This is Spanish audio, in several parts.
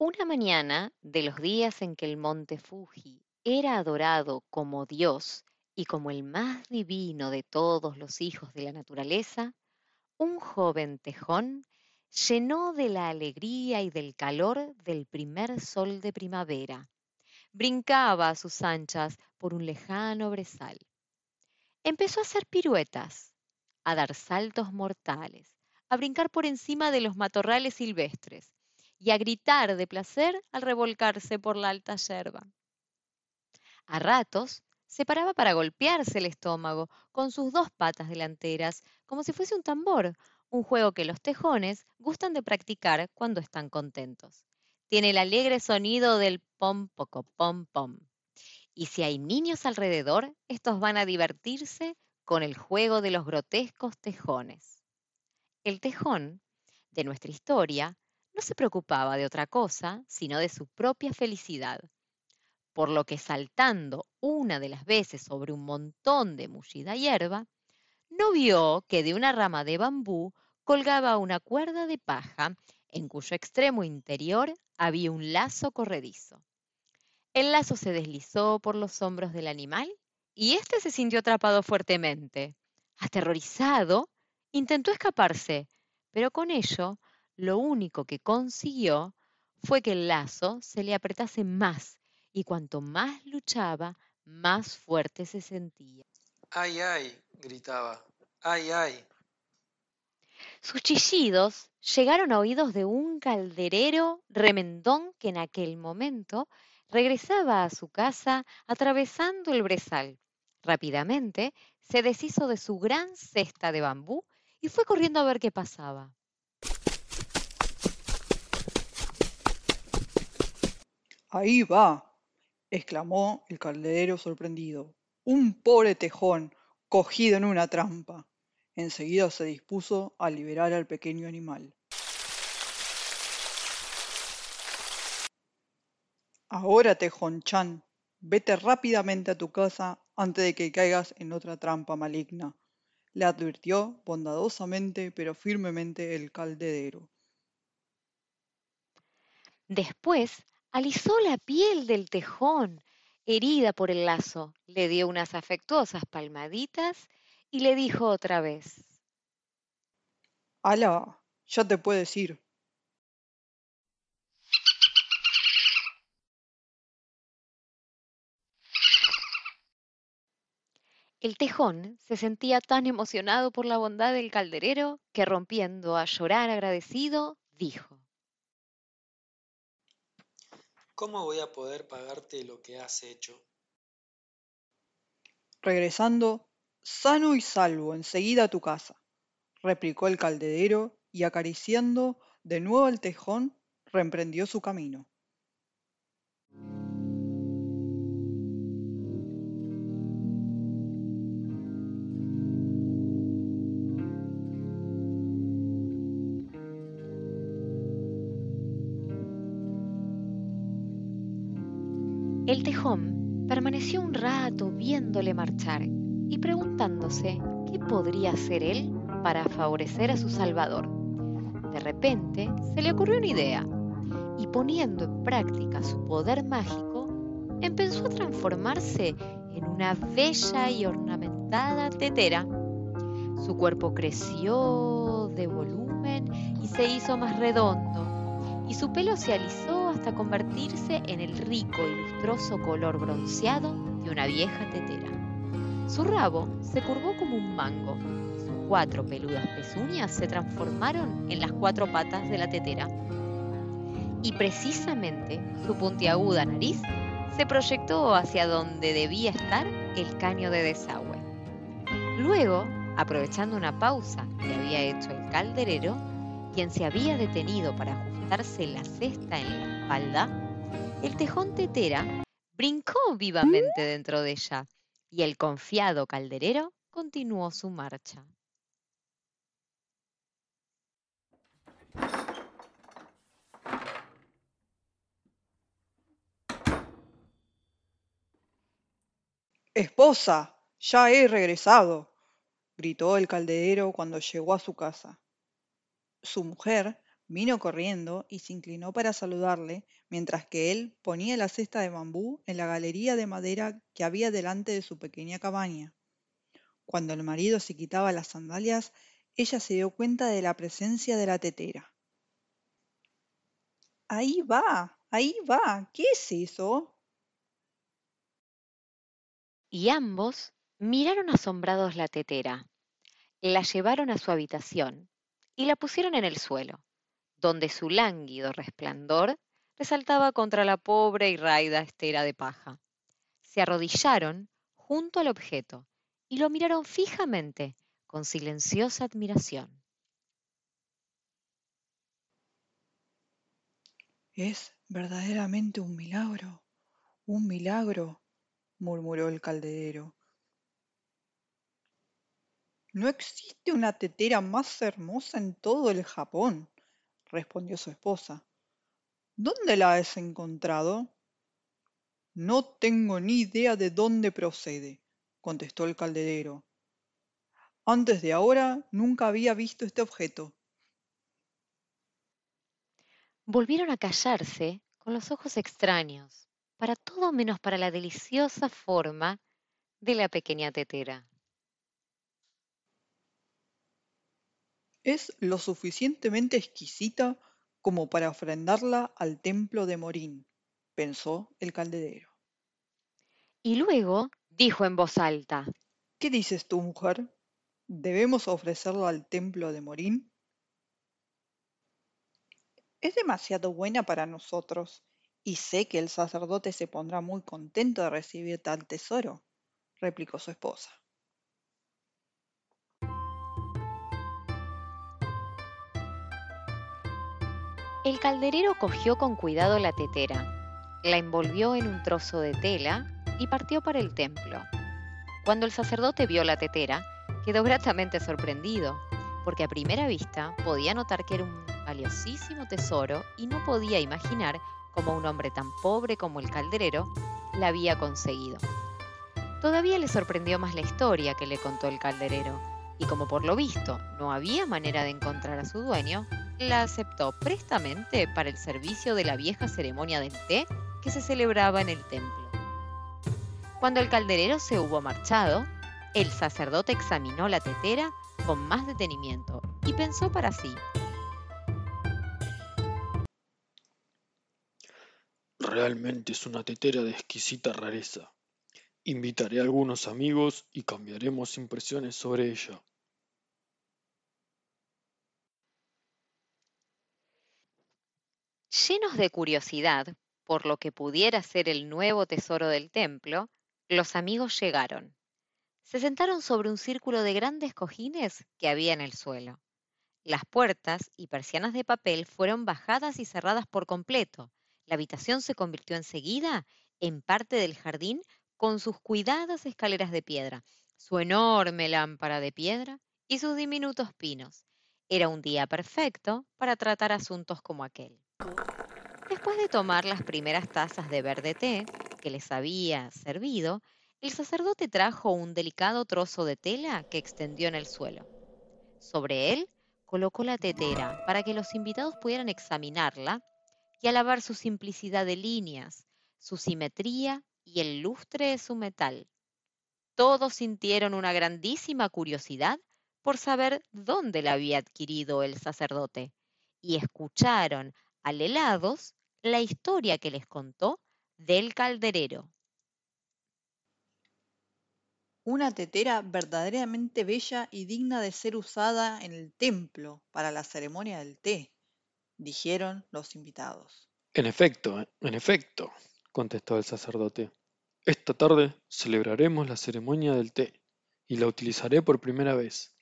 Una mañana de los días en que el monte Fuji era adorado como Dios y como el más divino de todos los hijos de la naturaleza, un joven tejón llenó de la alegría y del calor del primer sol de primavera. Brincaba a sus anchas por un lejano brezal. Empezó a hacer piruetas, a dar saltos mortales, a brincar por encima de los matorrales silvestres y a gritar de placer al revolcarse por la alta yerba. A ratos se paraba para golpearse el estómago con sus dos patas delanteras, como si fuese un tambor, un juego que los tejones gustan de practicar cuando están contentos. Tiene el alegre sonido del pom poco pom pom. Y si hay niños alrededor, estos van a divertirse con el juego de los grotescos tejones. El tejón de nuestra historia no se preocupaba de otra cosa sino de su propia felicidad, por lo que saltando una de las veces sobre un montón de mullida hierba, no vio que de una rama de bambú colgaba una cuerda de paja en cuyo extremo interior había un lazo corredizo. El lazo se deslizó por los hombros del animal y éste se sintió atrapado fuertemente. Aterrorizado, intentó escaparse, pero con ello lo único que consiguió fue que el lazo se le apretase más y cuanto más luchaba, más fuerte se sentía. ¡Ay, ay! gritaba. ¡Ay, ay! Sus chillidos llegaron a oídos de un calderero remendón que en aquel momento regresaba a su casa atravesando el brezal. Rápidamente se deshizo de su gran cesta de bambú y fue corriendo a ver qué pasaba. Ahí va, exclamó el calderero sorprendido. Un pobre tejón cogido en una trampa. Enseguida se dispuso a liberar al pequeño animal. Ahora, Tejón Chan, vete rápidamente a tu casa antes de que caigas en otra trampa maligna, le advirtió bondadosamente pero firmemente el calderero. Después alisó la piel del tejón, herida por el lazo, le dio unas afectuosas palmaditas y le dijo otra vez. Ala, ya te puedes ir. El tejón se sentía tan emocionado por la bondad del calderero que rompiendo a llorar agradecido, dijo. ¿Cómo voy a poder pagarte lo que has hecho? Regresando sano y salvo enseguida a tu casa, replicó el calderero y acariciando de nuevo al tejón, reemprendió su camino. El tejón permaneció un rato viéndole marchar y preguntándose qué podría hacer él para favorecer a su salvador. De repente se le ocurrió una idea y poniendo en práctica su poder mágico, empezó a transformarse en una bella y ornamentada tetera. Su cuerpo creció de volumen y se hizo más redondo, y su pelo se alisó hasta convertirse en el rico y lustroso color bronceado de una vieja tetera. Su rabo se curvó como un mango y sus cuatro peludas pezuñas se transformaron en las cuatro patas de la tetera. Y precisamente su puntiaguda nariz se proyectó hacia donde debía estar el caño de desagüe. Luego, aprovechando una pausa que había hecho el calderero, quien se había detenido para la cesta en la espalda, el tejón tetera brincó vivamente dentro de ella y el confiado calderero continuó su marcha. Esposa, ya he regresado, gritó el calderero cuando llegó a su casa. Su mujer Vino corriendo y se inclinó para saludarle, mientras que él ponía la cesta de bambú en la galería de madera que había delante de su pequeña cabaña. Cuando el marido se quitaba las sandalias, ella se dio cuenta de la presencia de la tetera. Ahí va, ahí va, ¿qué es eso? Y ambos miraron asombrados la tetera. La llevaron a su habitación y la pusieron en el suelo, donde su lánguido resplandor resaltaba contra la pobre y raida estera de paja. Se arrodillaron junto al objeto y lo miraron fijamente con silenciosa admiración. Es verdaderamente un milagro, un milagro, murmuró el calderero. No existe una tetera más hermosa en todo el Japón, respondió su esposa. ¿Dónde la has encontrado? No tengo ni idea de dónde procede, contestó el calderero. Antes de ahora nunca había visto este objeto. Volvieron a callarse con los ojos extraños, para todo menos para la deliciosa forma de la pequeña tetera. Es lo suficientemente exquisita como para ofrendarla al templo de Morín, pensó el calderero. Y luego dijo en voz alta, ¿Qué dices tú, mujer? ¿Debemos ofrecerla al templo de Morín? Es demasiado buena para nosotros, y sé que el sacerdote se pondrá muy contento de recibir tal tesoro, replicó su esposa. El calderero cogió con cuidado la tetera, la envolvió en un trozo de tela y partió para el templo. Cuando el sacerdote vio la tetera, quedó gratamente sorprendido, porque a primera vista podía notar que era un valiosísimo tesoro y no podía imaginar cómo un hombre tan pobre como el calderero la había conseguido. Todavía le sorprendió más la historia que le contó el calderero, y como por lo visto no había manera de encontrar a su dueño, la aceptó prestamente para el servicio de la vieja ceremonia del té que se celebraba en el templo. Cuando el calderero se hubo marchado, el sacerdote examinó la tetera con más detenimiento y pensó para sí. Realmente es una tetera de exquisita rareza. Invitaré a algunos amigos y cambiaremos impresiones sobre ella. Llenos de curiosidad por lo que pudiera ser el nuevo tesoro del templo, los amigos llegaron. Se sentaron sobre un círculo de grandes cojines que había en el suelo. Las puertas y persianas de papel fueron bajadas y cerradas por completo. La habitación se convirtió enseguida en parte del jardín con sus cuidadas escaleras de piedra, su enorme lámpara de piedra y sus diminutos pinos. Era un día perfecto para tratar asuntos como aquel. Después de tomar las primeras tazas de verde té que les había servido, el sacerdote trajo un delicado trozo de tela que extendió en el suelo. Sobre él colocó la tetera para que los invitados pudieran examinarla y alabar su simplicidad de líneas, su simetría y el lustre de su metal. Todos sintieron una grandísima curiosidad por saber dónde la había adquirido el sacerdote y escucharon alelados la historia que les contó del calderero. Una tetera verdaderamente bella y digna de ser usada en el templo para la ceremonia del té, dijeron los invitados. En efecto, en efecto, contestó el sacerdote. Esta tarde celebraremos la ceremonia del té y la utilizaré por primera vez.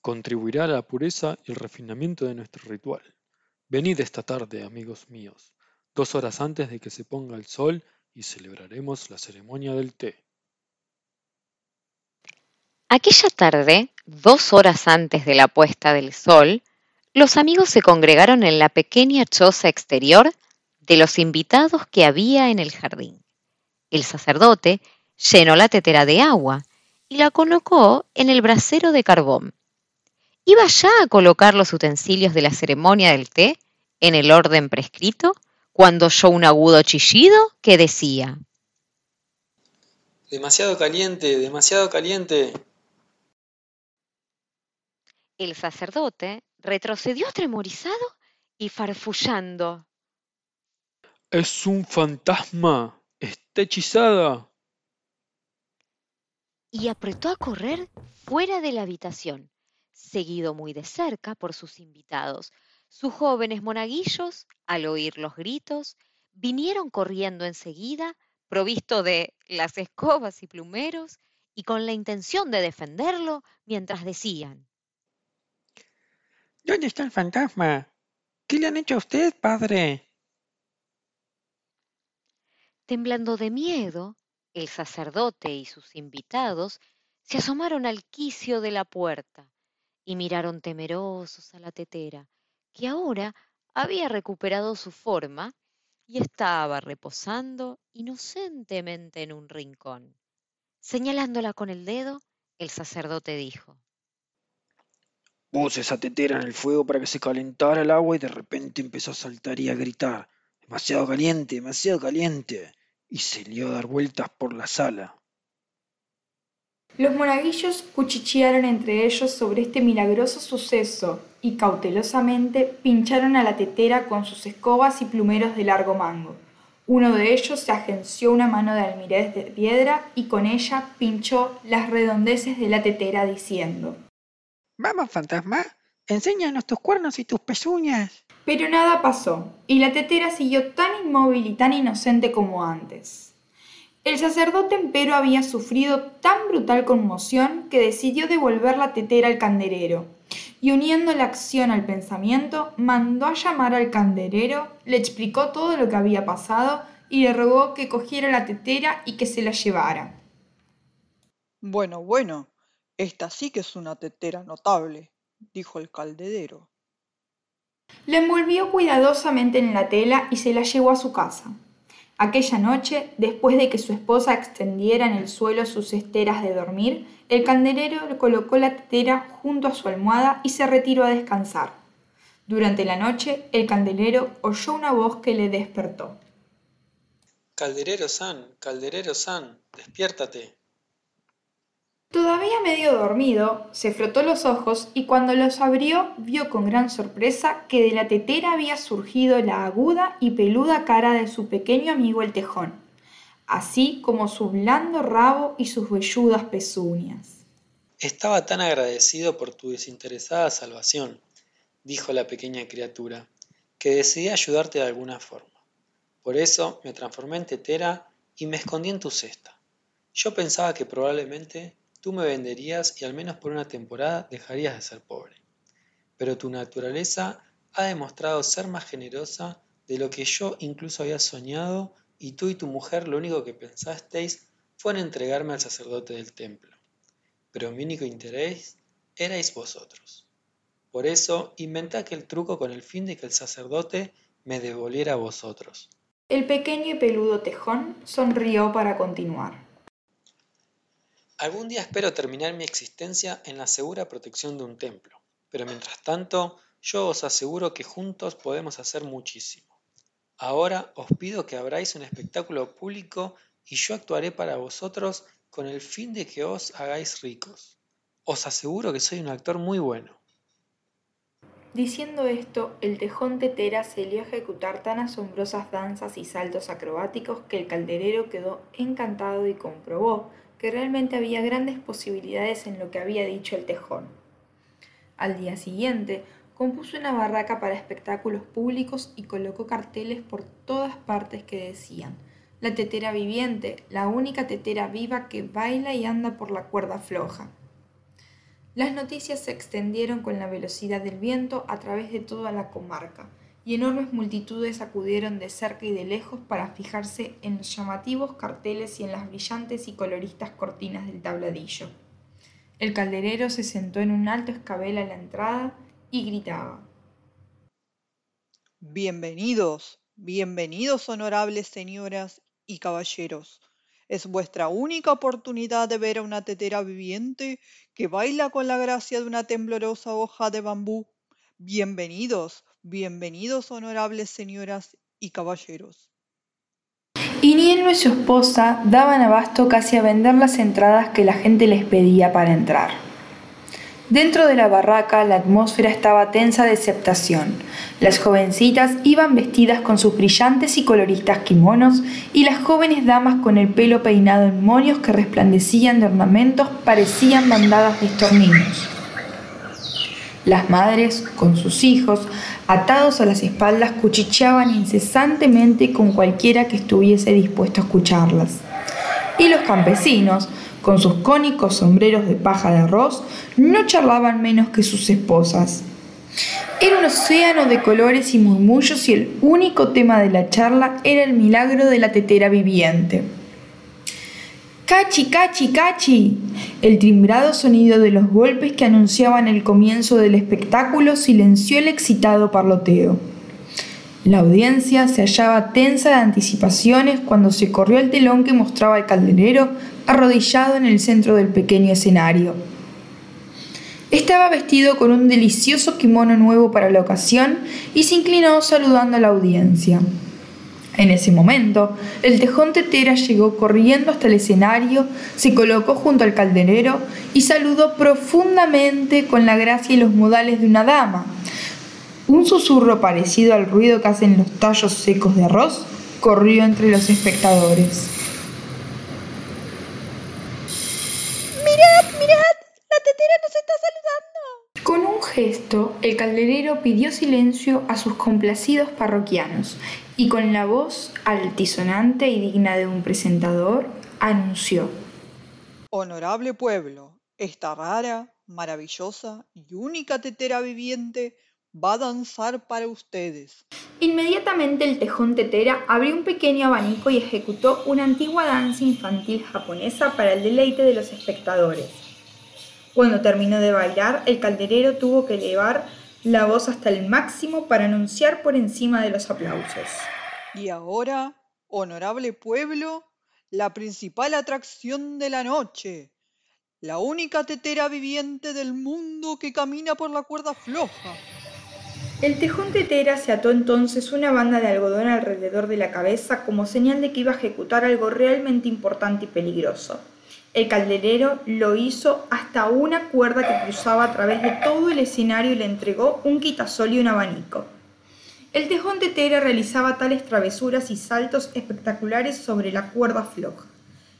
Contribuirá a la pureza y el refinamiento de nuestro ritual. Venid esta tarde, amigos míos, dos horas antes de que se ponga el sol y celebraremos la ceremonia del té. Aquella tarde, dos horas antes de la puesta del sol, los amigos se congregaron en la pequeña choza exterior de los invitados que había en el jardín. El sacerdote llenó la tetera de agua y la colocó en el brasero de carbón. Iba ya a colocar los utensilios de la ceremonia del té en el orden prescrito cuando oyó un agudo chillido que decía Demasiado caliente, demasiado caliente. El sacerdote retrocedió atemorizado y farfullando. Es un fantasma. Está hechizada. Y apretó a correr fuera de la habitación, seguido muy de cerca por sus invitados. Sus jóvenes monaguillos, al oír los gritos, vinieron corriendo enseguida, provisto de las escobas y plumeros, y con la intención de defenderlo, mientras decían ¿Dónde está el fantasma? ¿Qué le han hecho a usted, padre? Temblando de miedo, el sacerdote y sus invitados se asomaron al quicio de la puerta y miraron temerosos a la tetera, que ahora había recuperado su forma y estaba reposando inocentemente en un rincón. Señalándola con el dedo, el sacerdote dijo Puse esa tetera en el fuego para que se calentara el agua y de repente empezó a saltar y a gritar. Demasiado caliente, demasiado caliente. Y se lió a dar vueltas por la sala. Los monaguillos cuchichearon entre ellos sobre este milagroso suceso y cautelosamente pincharon a la tetera con sus escobas y plumeros de largo mango. Uno de ellos se agenció una mano de almirez de piedra y con ella pinchó las redondeces de la tetera diciendo Vamos, fantasma, enséñanos tus cuernos y tus pezuñas. Pero nada pasó, y la tetera siguió tan inmóvil y tan inocente como antes. El sacerdote empero había sufrido tan brutal conmoción que decidió devolver la tetera al candelero, y uniendo la acción al pensamiento, mandó a llamar al candelero, le explicó todo lo que había pasado y le rogó que cogiera la tetera y que se la llevara. Bueno, bueno, esta sí que es una tetera notable, dijo el calderero. La envolvió cuidadosamente en la tela y se la llevó a su casa. Aquella noche, después de que su esposa extendiera en el suelo sus esteras de dormir, el candelero colocó la tetera junto a su almohada y se retiró a descansar. Durante la noche, el candelero oyó una voz que le despertó. Calderero San, Calderero San, despiértate. Todavía medio dormido, se frotó los ojos y cuando los abrió vio con gran sorpresa que de la tetera había surgido la aguda y peluda cara de su pequeño amigo el tejón, así como su blando rabo y sus velludas pezuñas. Estaba tan agradecido por tu desinteresada salvación, dijo la pequeña criatura, que decidí ayudarte de alguna forma. Por eso me transformé en tetera y me escondí en tu cesta. Yo pensaba que probablemente tú me venderías y al menos por una temporada dejarías de ser pobre. Pero tu naturaleza ha demostrado ser más generosa de lo que yo incluso había soñado y tú y tu mujer lo único que pensasteis fue en entregarme al sacerdote del templo. Pero mi único interés erais vosotros. Por eso inventé aquel truco con el fin de que el sacerdote me devolviera a vosotros. El pequeño y peludo tejón sonrió para continuar. Algún día espero terminar mi existencia en la segura protección de un templo, pero mientras tanto yo os aseguro que juntos podemos hacer muchísimo. Ahora os pido que abráis un espectáculo público y yo actuaré para vosotros con el fin de que os hagáis ricos. Os aseguro que soy un actor muy bueno. Diciendo esto, el tejón tetera se lió a ejecutar tan asombrosas danzas y saltos acrobáticos que el calderero quedó encantado y comprobó que realmente había grandes posibilidades en lo que había dicho el tejón. Al día siguiente, compuso una barraca para espectáculos públicos y colocó carteles por todas partes que decían La tetera viviente, la única tetera viva que baila y anda por la cuerda floja. Las noticias se extendieron con la velocidad del viento a través de toda la comarca, y enormes multitudes acudieron de cerca y de lejos para fijarse en los llamativos carteles y en las brillantes y coloristas cortinas del tabladillo. El calderero se sentó en un alto escabel a la entrada y gritaba. Bienvenidos, bienvenidos honorables señoras y caballeros. Es vuestra única oportunidad de ver a una tetera viviente que baila con la gracia de una temblorosa hoja de bambú. Bienvenidos, Bienvenidos, honorables señoras y caballeros. Y ni él ni su esposa daban abasto casi a vender las entradas que la gente les pedía para entrar. Dentro de la barraca la atmósfera estaba tensa de aceptación. Las jovencitas iban vestidas con sus brillantes y coloristas kimonos y las jóvenes damas con el pelo peinado en monios que resplandecían de ornamentos parecían bandadas de estorninos. Las madres, con sus hijos, atados a las espaldas, cuchicheaban incesantemente con cualquiera que estuviese dispuesto a escucharlas. Y los campesinos, con sus cónicos sombreros de paja de arroz, no charlaban menos que sus esposas. Era un océano de colores y murmullos y el único tema de la charla era el milagro de la tetera viviente. ¡Cachi, cachi, cachi! El timbrado sonido de los golpes que anunciaban el comienzo del espectáculo silenció el excitado parloteo. La audiencia se hallaba tensa de anticipaciones cuando se corrió el telón que mostraba al calderero arrodillado en el centro del pequeño escenario. Estaba vestido con un delicioso kimono nuevo para la ocasión y se inclinó saludando a la audiencia. En ese momento, el tejón tetera llegó corriendo hasta el escenario, se colocó junto al calderero y saludó profundamente con la gracia y los modales de una dama. Un susurro parecido al ruido que hacen los tallos secos de arroz corrió entre los espectadores. ¡Mirad, mirad! ¡La tetera nos está saludando! Con un gesto, el calderero pidió silencio a sus complacidos parroquianos y con la voz altisonante y digna de un presentador, anunció. Honorable pueblo, esta rara, maravillosa y única tetera viviente va a danzar para ustedes. Inmediatamente el tejón tetera abrió un pequeño abanico y ejecutó una antigua danza infantil japonesa para el deleite de los espectadores. Cuando terminó de bailar, el calderero tuvo que elevar la voz hasta el máximo para anunciar por encima de los aplausos. Y ahora, honorable pueblo, la principal atracción de la noche, la única tetera viviente del mundo que camina por la cuerda floja. El tejón tetera se ató entonces una banda de algodón alrededor de la cabeza como señal de que iba a ejecutar algo realmente importante y peligroso. El calderero lo hizo hasta una cuerda que cruzaba a través de todo el escenario y le entregó un quitasol y un abanico. El tejón de Tera realizaba tales travesuras y saltos espectaculares sobre la cuerda floja,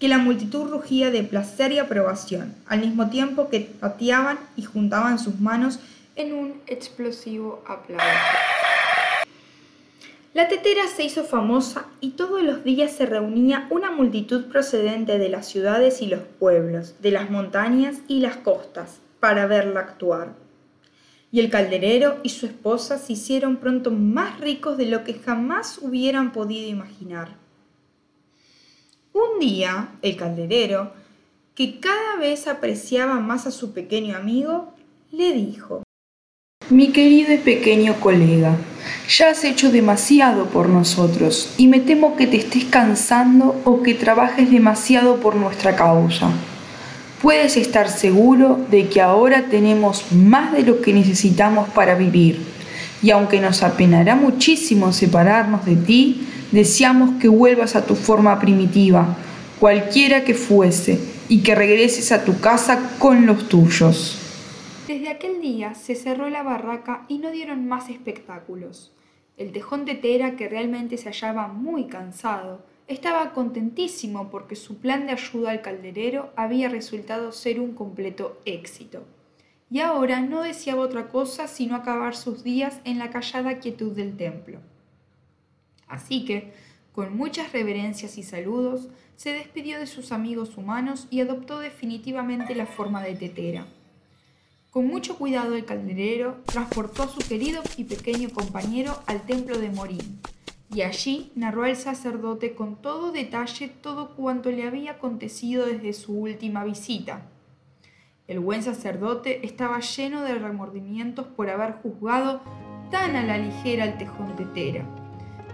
que la multitud rugía de placer y aprobación, al mismo tiempo que pateaban y juntaban sus manos en un explosivo aplauso. La tetera se hizo famosa y todos los días se reunía una multitud procedente de las ciudades y los pueblos, de las montañas y las costas, para verla actuar. Y el calderero y su esposa se hicieron pronto más ricos de lo que jamás hubieran podido imaginar. Un día, el calderero, que cada vez apreciaba más a su pequeño amigo, le dijo, mi querido y pequeño colega, ya has hecho demasiado por nosotros y me temo que te estés cansando o que trabajes demasiado por nuestra causa. Puedes estar seguro de que ahora tenemos más de lo que necesitamos para vivir y aunque nos apenará muchísimo separarnos de ti, deseamos que vuelvas a tu forma primitiva, cualquiera que fuese, y que regreses a tu casa con los tuyos. Desde aquel día se cerró la barraca y no dieron más espectáculos. El tejón de Tera, que realmente se hallaba muy cansado, estaba contentísimo porque su plan de ayuda al calderero había resultado ser un completo éxito. Y ahora no deseaba otra cosa sino acabar sus días en la callada quietud del templo. Así que, con muchas reverencias y saludos, se despidió de sus amigos humanos y adoptó definitivamente la forma de tetera. Con mucho cuidado el calderero transportó a su querido y pequeño compañero al templo de Morín, y allí narró al sacerdote con todo detalle todo cuanto le había acontecido desde su última visita. El buen sacerdote estaba lleno de remordimientos por haber juzgado tan a la ligera al tejón de Tera,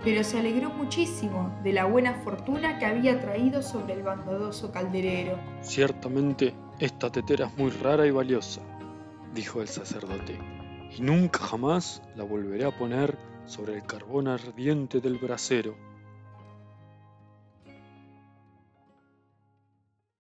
pero se alegró muchísimo de la buena fortuna que había traído sobre el bondadoso calderero. Ciertamente, esta tetera es muy rara y valiosa dijo el sacerdote, y nunca jamás la volveré a poner sobre el carbón ardiente del brasero.